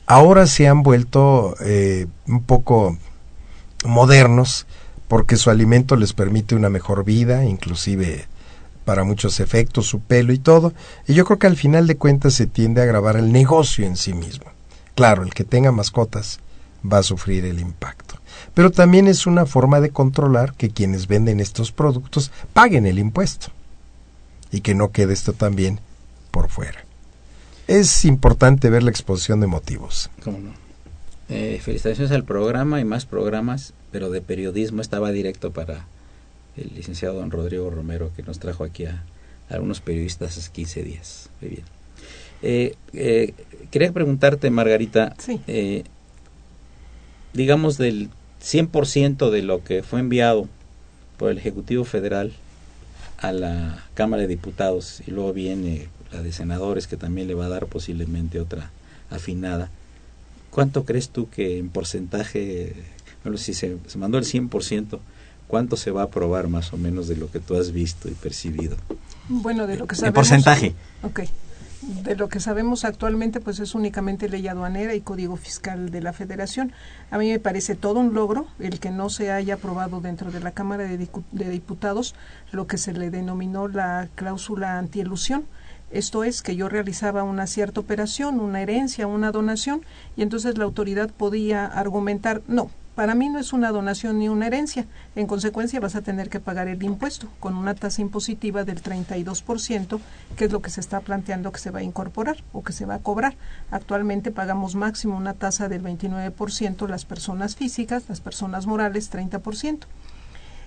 Ahora se han vuelto eh, un poco modernos porque su alimento les permite una mejor vida inclusive para muchos efectos su pelo y todo. Y yo creo que al final de cuentas se tiende a agravar el negocio en sí mismo. Claro el que tenga mascotas va a sufrir el impacto pero también es una forma de controlar que quienes venden estos productos paguen el impuesto y que no quede esto también por fuera. Es importante ver la exposición de motivos. ¿Cómo no? Eh, felicitaciones al programa y más programas, pero de periodismo estaba directo para el licenciado don Rodrigo Romero que nos trajo aquí a, algunos periodistas hace 15 días. Muy bien. Eh, eh, quería preguntarte, Margarita, digamos del 100% de lo que fue enviado por el Ejecutivo Federal a la Cámara de Diputados y luego viene la de senadores que también le va a dar posiblemente otra afinada. ¿Cuánto crees tú que en porcentaje, bueno, si se, se mandó el 100%, cuánto se va a aprobar más o menos de lo que tú has visto y percibido? Bueno, de lo que sabemos. En porcentaje. Ok de lo que sabemos actualmente pues es únicamente ley aduanera y código fiscal de la federación. A mí me parece todo un logro el que no se haya aprobado dentro de la Cámara de, Diputados lo que se le denominó la cláusula antielusión. Esto es que yo realizaba una cierta operación, una herencia, una donación, y entonces la autoridad podía argumentar, no, para mí no es una donación ni una herencia. En consecuencia, vas a tener que pagar el impuesto con una tasa impositiva del 32%, que es lo que se está planteando que se va a incorporar o que se va a cobrar. Actualmente pagamos máximo una tasa del 29% las personas físicas, las personas morales 30%.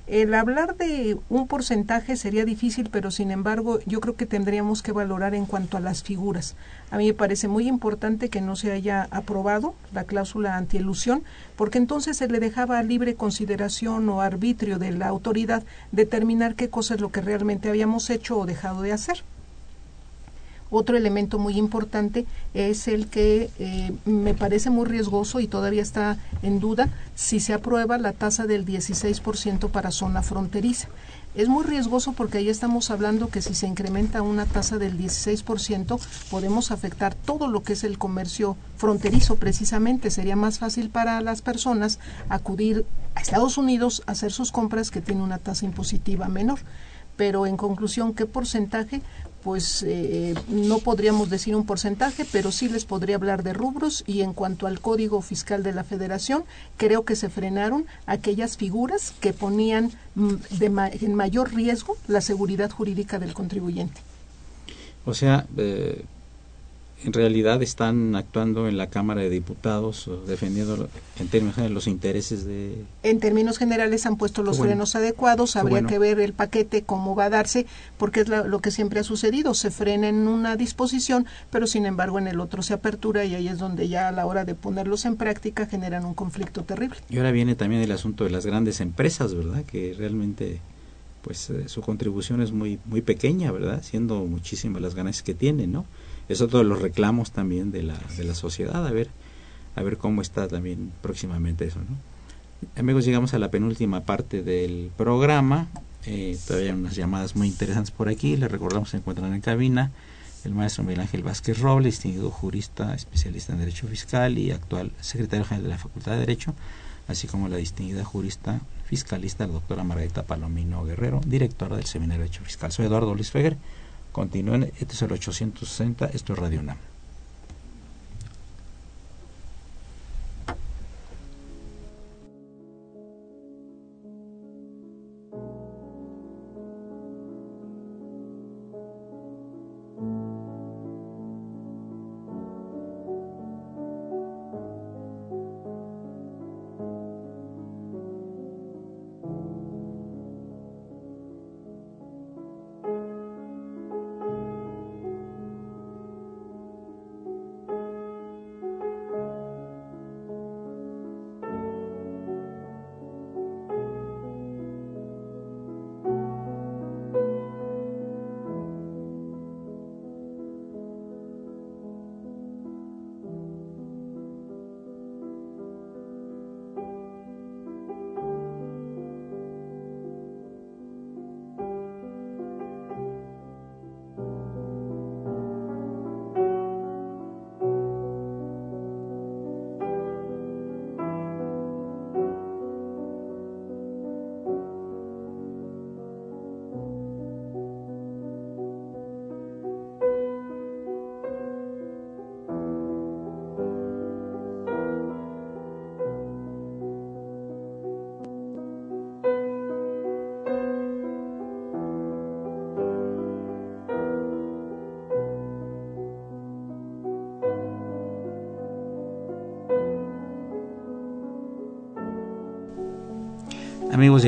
El hablar de un porcentaje sería difícil, pero sin embargo yo creo que tendríamos que valorar en cuanto a las figuras. A mí me parece muy importante que no se haya aprobado la cláusula antielusión, porque entonces se le dejaba libre consideración o arbitrio de la autoridad determinar qué cosa es lo que realmente habíamos hecho o dejado de hacer. Otro elemento muy importante es el que eh, me parece muy riesgoso y todavía está en duda si se aprueba la tasa del 16% para zona fronteriza. Es muy riesgoso porque ahí estamos hablando que si se incrementa una tasa del 16% podemos afectar todo lo que es el comercio fronterizo precisamente. Sería más fácil para las personas acudir a Estados Unidos a hacer sus compras que tiene una tasa impositiva menor pero en conclusión, ¿qué porcentaje? Pues eh, no podríamos decir un porcentaje, pero sí les podría hablar de rubros y en cuanto al Código Fiscal de la Federación, creo que se frenaron aquellas figuras que ponían mm, en mayor riesgo la seguridad jurídica del contribuyente. O sea, eh, en realidad están actuando en la Cámara de Diputados defendiendo en términos generales los intereses de... En términos generales han puesto los frenos adecuados, habría que ver el paquete, cómo va a darse, porque es lo que siempre ha sucedido, se frena en una disposición, pero sin embargo en el otro se apertura y ahí es donde ya a la hora de ponerlos en práctica generan un conflicto terrible. Y ahora viene también el asunto de las grandes empresas, ¿verdad? Que realmente pues eh, su contribución es muy muy pequeña, ¿verdad? Siendo muchísimas las ganancias que tienen, ¿no? Es otro de los reclamos también de la, de la sociedad, a ver, a ver cómo está también próximamente eso, ¿no? Amigos, llegamos a la penúltima parte del programa. Eh, todavía hay unas llamadas muy interesantes por aquí. Les recordamos que se encuentran en cabina el maestro Miguel Ángel Vázquez Robles, distinguido jurista, especialista en Derecho Fiscal y actual secretario general de la Facultad de Derecho, así como la distinguida jurista fiscalista, la doctora Margarita Palomino Guerrero, directora del Seminario de Derecho Fiscal. Soy Eduardo Luis Feger. Continúen, este es el 860, esto es Radio UNAM.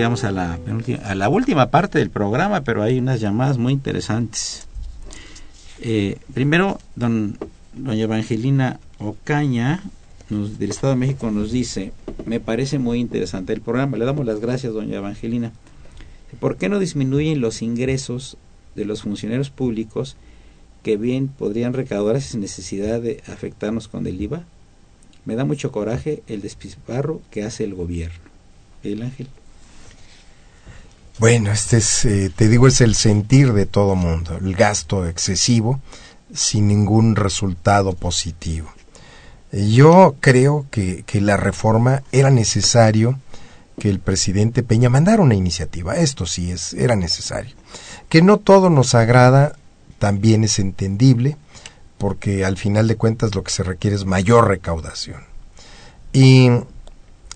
Llegamos a la, última parte del programa, pero hay unas llamadas muy interesantes. Eh, primero, don, doña Evangelina Ocaña, del Estado de México, nos dice, me parece muy interesante el programa, le damos las gracias, doña Evangelina. ¿Por qué no disminuyen los ingresos de los funcionarios públicos que bien podrían recaudar sin necesidad de afectarnos con el IVA? Me da mucho coraje el despilfarro que hace el gobierno. El ángel. Bueno, este es, eh, te digo, es el sentir de todo mundo, el gasto excesivo sin ningún resultado positivo. Yo creo que, que la reforma era necesario que el presidente Peña mandara una iniciativa. Esto sí es, era necesario. Que no todo nos agrada también es entendible, porque al final de cuentas lo que se requiere es mayor recaudación. Y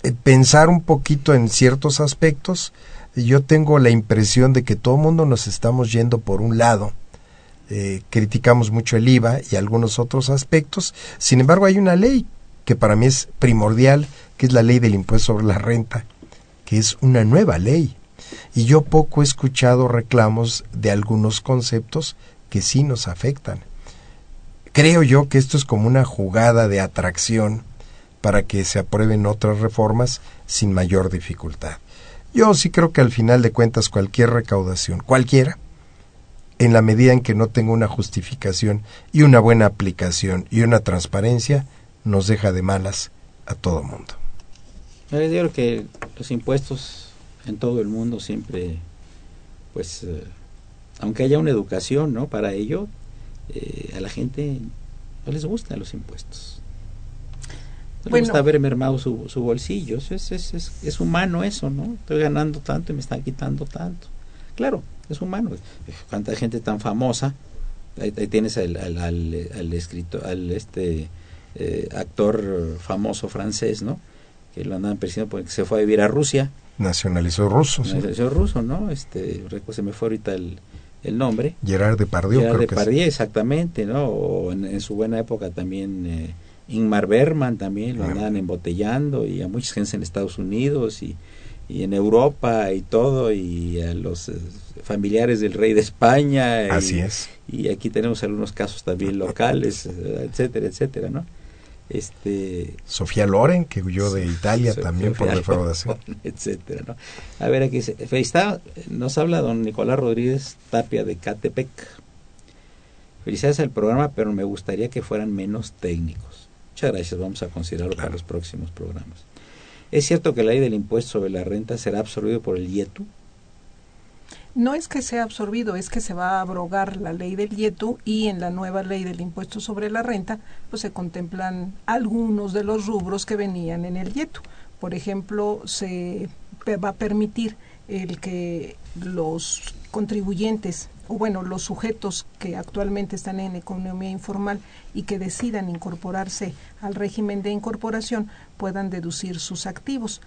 eh, pensar un poquito en ciertos aspectos, yo tengo la impresión de que todo el mundo nos estamos yendo por un lado. Eh, criticamos mucho el IVA y algunos otros aspectos. Sin embargo, hay una ley que para mí es primordial, que es la ley del impuesto sobre la renta, que es una nueva ley. Y yo poco he escuchado reclamos de algunos conceptos que sí nos afectan. Creo yo que esto es como una jugada de atracción para que se aprueben otras reformas sin mayor dificultad. Yo sí creo que al final de cuentas cualquier recaudación, cualquiera, en la medida en que no tenga una justificación y una buena aplicación y una transparencia, nos deja de malas a todo mundo. Yo creo que los impuestos en todo el mundo siempre, pues, eh, aunque haya una educación, ¿no? Para ello, eh, a la gente no les gustan los impuestos. No les gusta ver mermado su, su bolsillo. Es, es, es, es, humano eso, ¿no? Estoy ganando tanto y me están quitando tanto. Claro, es humano. Cuánta gente tan famosa. Ahí, tienes al, al, al, escritor, al este eh, actor famoso francés, ¿no? Que lo andaban persiguiendo porque se fue a vivir a Rusia. Nacionalizó ruso. Nacionalizó ruso, ¿no? Este, se me fue ahorita el, el nombre. Gerard Depardieu. Gerard Depardieu, exactamente, ¿no? O en, su buena época también eh, Ingmar Bergman también lo andaban embotellando y a muchas gente en Estados Unidos y, y en Europa y todo y a los eh, familiares del rey de España. Y, Así es. Y aquí tenemos algunos casos también locales, etcétera, etcétera, ¿no? este Sofía Loren que huyó de Italia también por defraudación etcétera ¿no? a ver aquí está, nos habla don Nicolás Rodríguez Tapia de Catepec felicidades al programa pero me gustaría que fueran menos técnicos muchas gracias. Vamos a considerarlo para los próximos programas. Es cierto que la ley del impuesto sobre la renta será absorbido por el IETU no es que sea absorbido, es que se va a abrogar la ley del IETU y en la nueva ley del impuesto sobre la renta, pues se contemplan algunos de los rubros que venían en el IETU. Por ejemplo, se va a permitir el que los contribuyentes o bueno, los sujetos que actualmente están en economía informal y que decidan incorporarse al régimen de incorporación puedan deducir sus activos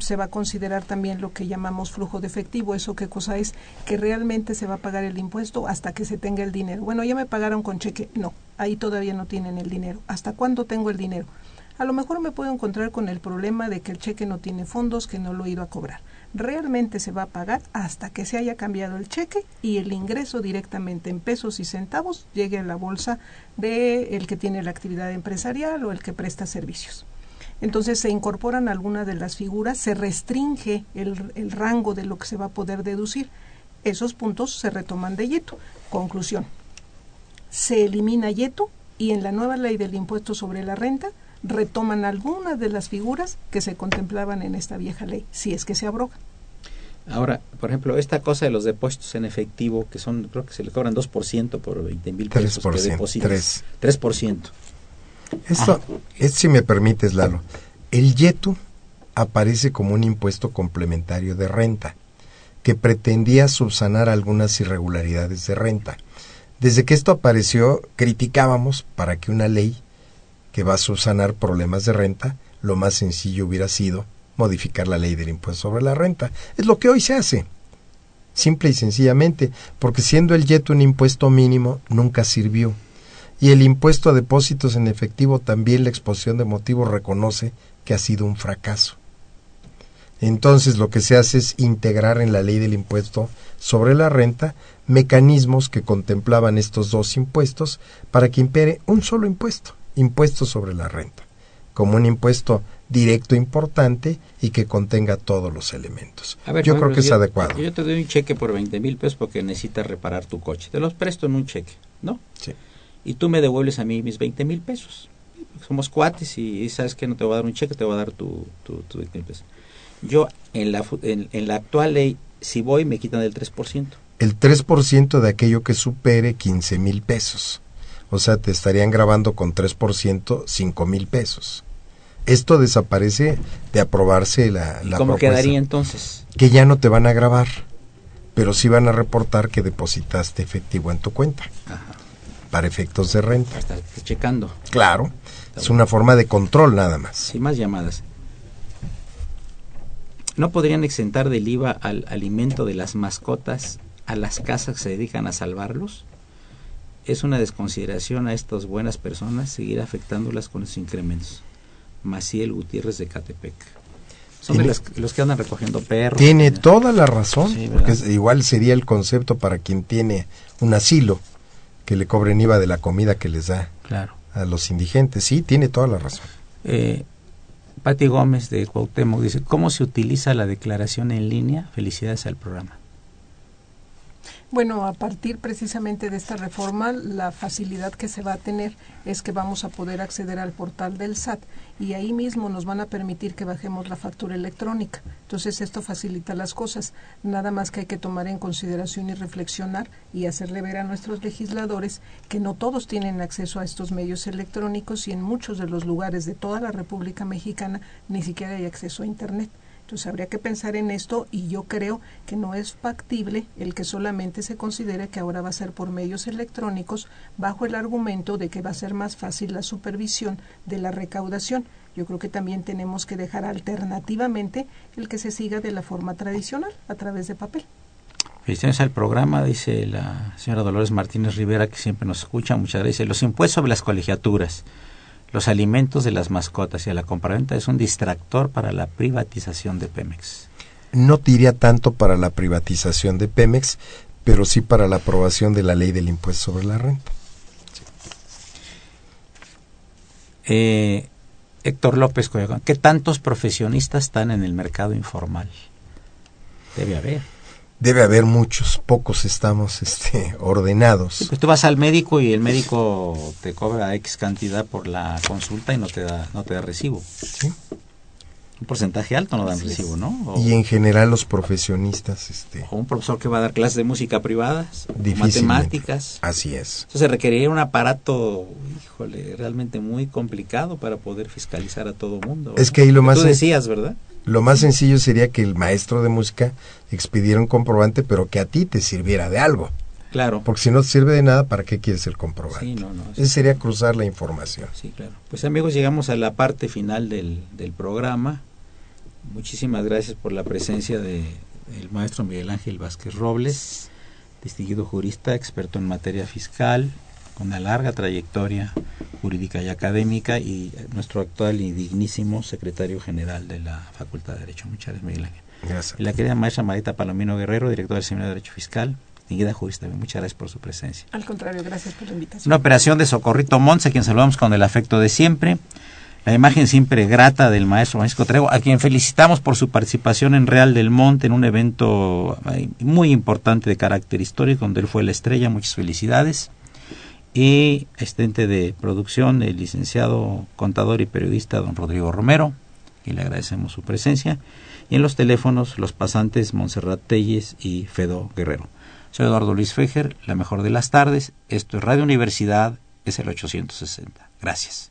se va a considerar también lo que llamamos flujo de efectivo. ¿Eso qué cosa es? Que realmente se va a pagar el impuesto hasta que se tenga el dinero. Bueno, ya me pagaron con cheque. No, ahí todavía no tienen el dinero. ¿Hasta cuándo tengo el dinero? A lo mejor me puedo encontrar con el problema de que el cheque no tiene fondos, que no lo he ido a cobrar. Realmente se va a pagar hasta que se haya cambiado el cheque y el ingreso directamente en pesos y centavos llegue a la bolsa de el que tiene la actividad empresarial o el que presta servicios. Entonces se incorporan algunas de las figuras, se restringe el, el rango de lo que se va a poder deducir. Esos puntos se retoman de Yeto. Conclusión. Se elimina Yeto y en la nueva ley del impuesto sobre la renta retoman algunas de las figuras que se contemplaban en esta vieja ley, si es que se abroga. Ahora, por ejemplo, esta cosa de los depósitos en efectivo, que son, creo que se le cobran 2% por 20 mil pesos 3%, que depositas. 3%. 3%. Esto, es, si me permites, Lalo. El YETU aparece como un impuesto complementario de renta, que pretendía subsanar algunas irregularidades de renta. Desde que esto apareció, criticábamos para que una ley que va a subsanar problemas de renta, lo más sencillo hubiera sido modificar la ley del impuesto sobre la renta. Es lo que hoy se hace. Simple y sencillamente, porque siendo el YETU un impuesto mínimo, nunca sirvió y el impuesto a depósitos en efectivo también la exposición de motivos reconoce que ha sido un fracaso. Entonces lo que se hace es integrar en la ley del impuesto sobre la renta mecanismos que contemplaban estos dos impuestos para que impere un solo impuesto, impuesto sobre la renta, como un impuesto directo importante y que contenga todos los elementos. yo creo que es adecuado. Yo te doy un cheque por 20 mil pesos porque necesitas reparar tu coche. Te los presto en un cheque, ¿no? Sí y tú me devuelves a mí mis 20 mil pesos. Somos cuates y, sabes que no te voy a dar un cheque, te voy a dar tu, tu, 20 mil pesos. Yo, en la, en, la actual ley, si voy, me quitan el 3%. El 3% de aquello que supere 15 mil pesos. O sea, te estarían grabando con 3% 5 mil pesos. Esto desaparece de aprobarse la, la ¿Cómo quedaría entonces? Que ya no te van a grabar, pero sí van a reportar que depositaste efectivo en tu cuenta. Ajá para efectos de renta. Está checando. Claro, es una forma de control nada más. Sí, más llamadas. ¿No podrían exentar del IVA al alimento de las mascotas a las casas que se dedican a salvarlos? Es una desconsideración a estas buenas personas seguir afectándolas con los incrementos. Maciel Gutiérrez de Catepec. Son de los, los que andan recogiendo perros. Tiene toda la razón, Sí, porque igual sería el concepto para quien tiene un asilo, que le cobren IVA de la comida que les da Claro. a los indigentes. Sí, tiene toda la razón. Eh, Pati Gómez de Cuauhtémoc dice, ¿cómo se utiliza la declaración en línea? Felicidades al programa. Bueno, a partir precisamente de esta reforma, la facilidad que se va a tener es que vamos a poder acceder al portal del SAT y ahí mismo nos van a permitir que bajemos la factura electrónica. Entonces esto facilita las cosas. Nada más que hay que tomar en consideración y reflexionar y hacerle ver a nuestros legisladores que no todos tienen acceso a estos medios electrónicos y en muchos de los lugares de toda la República Mexicana ni siquiera hay acceso a Internet. Entonces habría que pensar en esto y yo creo que no es factible el que solamente se considere que ahora va a ser por medios electrónicos bajo el argumento de que va a ser más fácil la supervisión de la recaudación. Yo creo que también tenemos que dejar alternativamente el que se siga de la forma tradicional a través de papel. Felicidades al programa, dice la señora Dolores Martínez Rivera, que siempre nos escucha. Muchas gracias. Los impuestos sobre las colegiaturas, los alimentos de las mascotas y a la compraventa es un distractor para la privatización de Pemex. No diría tanto para la privatización de Pemex, pero sí para la aprobación de la ley del impuesto sobre la renta. Eh, Héctor López Coyacán, ¿qué tantos profesionistas están en el mercado informal? Debe haber. Debe haber muchos, pocos estamos este, ordenados. Pues tú vas al médico y el médico te cobra X cantidad por la consulta y no te da, no te da recibo. ¿sí? Un porcentaje alto no dan recibo, ¿no? O, Y en general los profesionistas, este, o un profesor que va a dar clases de música privadas, matemáticas. así es. Entonces requeriría un aparato, híjole, realmente muy complicado para poder fiscalizar a todo mundo. Es que ahí lo más Tú decías, ¿verdad? Lo más sencillo sería que el maestro de música expidiera un comprobante, pero que a ti te sirviera de algo. Claro. Porque si no te sirve de nada, ¿para qué quieres el comprobante? Sí, no, no. sí. Ese sería cruzar la información. Sí, claro. Pues amigos, llegamos a la parte final del, del programa. Muchísimas gracias por la presencia de el maestro Miguel Ángel Vázquez Robles, distinguido jurista, experto en materia fiscal, con una larga trayectoria jurídica y académica, y nuestro actual y dignísimo secretario general de la Facultad de Derecho. Muchas gracias, Miguel Ángel. Gracias. Y la querida maestra Marita Palomino Guerrero, directora del Seminario de Derecho Fiscal, distinguida jurista. también. Muchas gracias por su presencia. Al contrario, gracias por la invitación. Una operación de Socorrito Monse, a quien saludamos con el afecto de siempre. La imagen siempre grata del maestro Francisco Trego, a quien felicitamos por su participación en Real del Monte, en un evento muy importante de carácter histórico, donde él fue la estrella. Muchas felicidades. Y asistente de producción, el licenciado contador y periodista don Rodrigo Romero, y le agradecemos su presencia. Y en los teléfonos, los pasantes Montserrat Telles y Fedo Guerrero. Soy Eduardo Luis Fejer, la mejor de las tardes. Esto es Radio Universidad, es el 860. Gracias.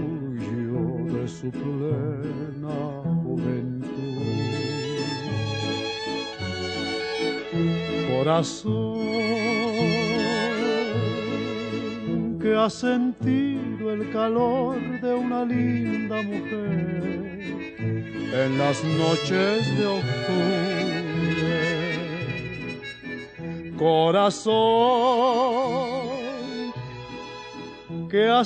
su plena juventud. Corazón que ha sentido el calor de una linda mujer en las noches de octubre. Corazón que ha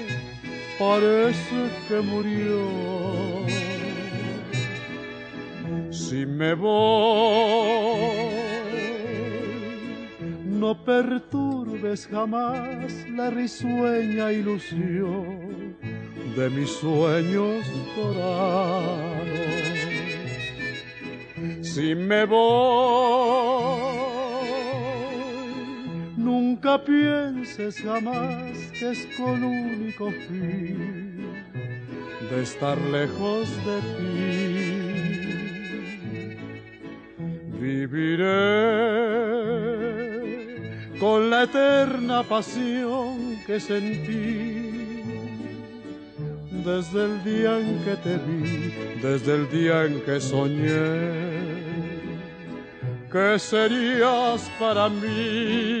parece que murió. Si me voy, no perturbes jamás la risueña ilusión de mis sueños dorados. Si me voy, nunca pienses jamás que es con único fin de estar lejos de ti. Viviré con la eterna pasión que sentí desde el día en que te vi, desde el día en que soñé que serías para mí.